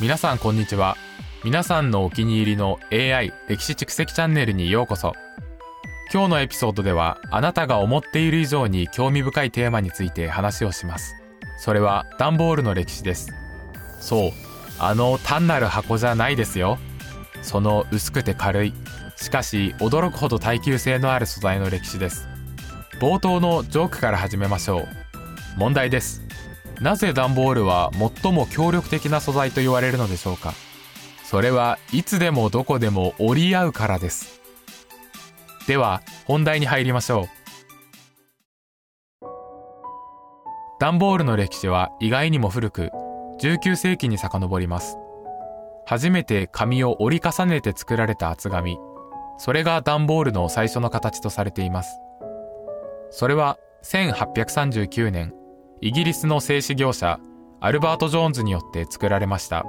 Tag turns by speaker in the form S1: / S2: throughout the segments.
S1: 皆さんこんにちは。皆さんのお気に入りの AI 歴史蓄積チャンネルにようこそ。今日のエピソードではあなたが思っている以上に興味深いテーマについて話をします。それは段ボールの歴史です。そうあの単なる箱じゃないですよ。その薄くて軽い。しかし驚くほど耐久性のある素材の歴史です。冒頭のジョークから始めましょう。問題です。なぜ段ボールは最も協力的な素材と言われるのでしょうか？それはいつでもどこでも折り合うからです。では本題に入りましょう。段ボールの歴史は意外にも古く19世紀に遡ります。初めて紙を折り重ねて作られた厚紙。それが段ボールの最初の形とされています。それは1839年イギリスの製紙業者アルバート・ジョーンズによって作られました。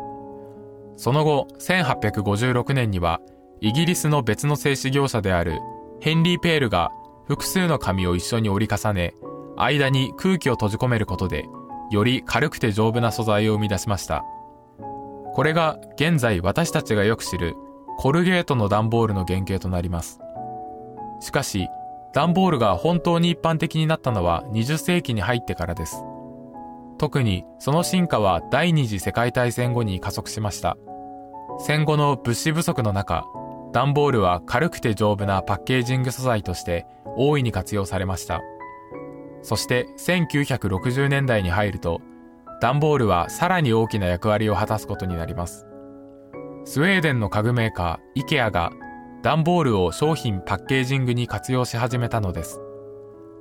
S1: その後1856年にはイギリスの別の製紙業者であるヘンリー・ペールが複数の紙を一緒に折り重ね間に空気を閉じ込めることでより軽くて丈夫な素材を生み出しました。これが現在私たちがよく知るコルゲートの段ボールの原型となります。しかし段ボールが本当に一般的になったのは20世紀に入ってからです。特にその進化は第二次世界大戦後に加速しました。戦後の物資不足の中、段ボールは軽くて丈夫なパッケージング素材として大いに活用されました。そして1960年代に入ると、段ボールはさらに大きな役割を果たすことになります。スウェーデンの家具メーカー、イケアが段ボールを商品パッケージングに活用し始めたのです。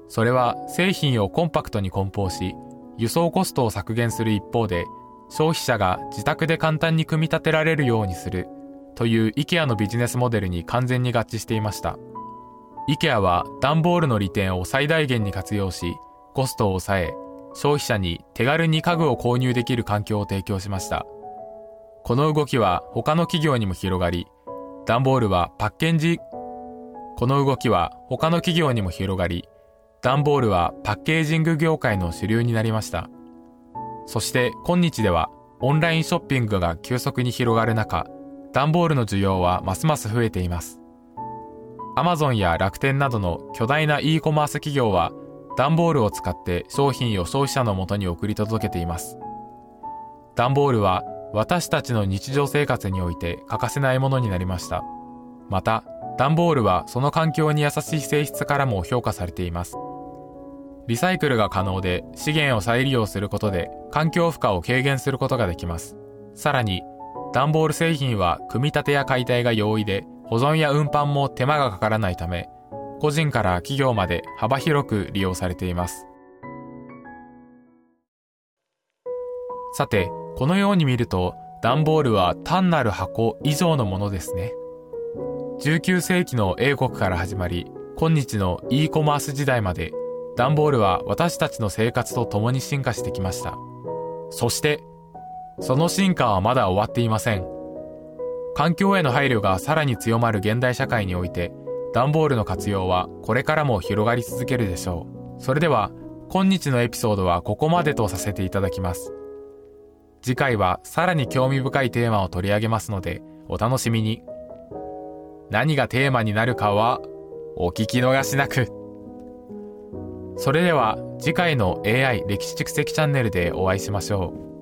S1: それは製品をコンパクトに梱包し、輸送コストを削減する一方で、消費者が自宅で簡単に組み立てられるようにするという IKEA のビジネスモデルに完全に合致していました。IKEA は段ボールの利点を最大限に活用し、コストを抑え、消費者に手軽に家具を購入できる環境を提供しました。この動きは他の企業にも広がり、段ボールはパッケージ、この動きは他の企業にも広がり、段ボールはパッケージング業界の主流になりました。そして今日ではオンラインショッピングが急速に広がる中、段ボールの需要はますます増えています。アマゾンや楽天などの巨大な e コマース企業は段ボールを使って商品を消費者のもとに送り届けています。段ボールは私たちの日常生活において欠かせないものになりました。また、段ボールはその環境に優しい性質からも評価されています。リサイクルが可能で資源を再利用することで環境負荷を軽減することができます。さらに、段ボール製品は組み立てや解体が容易で保存や運搬も手間がかからないため、個人から企業まで幅広く利用されています。さて、このように見ると段ボールは単なる箱以上のものですね。19世紀の英国から始まり、今日の e コマース時代まで段ボールは私たちの生活と共に進化してきました。そして、その進化はまだ終わっていません。環境への配慮がさらに強まる現代社会において、段ボールの活用はこれからも広がり続けるでしょう。それでは、今日のエピソードはここまでとさせていただきます。次回はさらに興味深いテーマを取り上げますので、お楽しみに。何がテーマになるかは、お聞き逃しなく。それでは次回の AI 歴史蓄積チャンネルでお会いしましょう。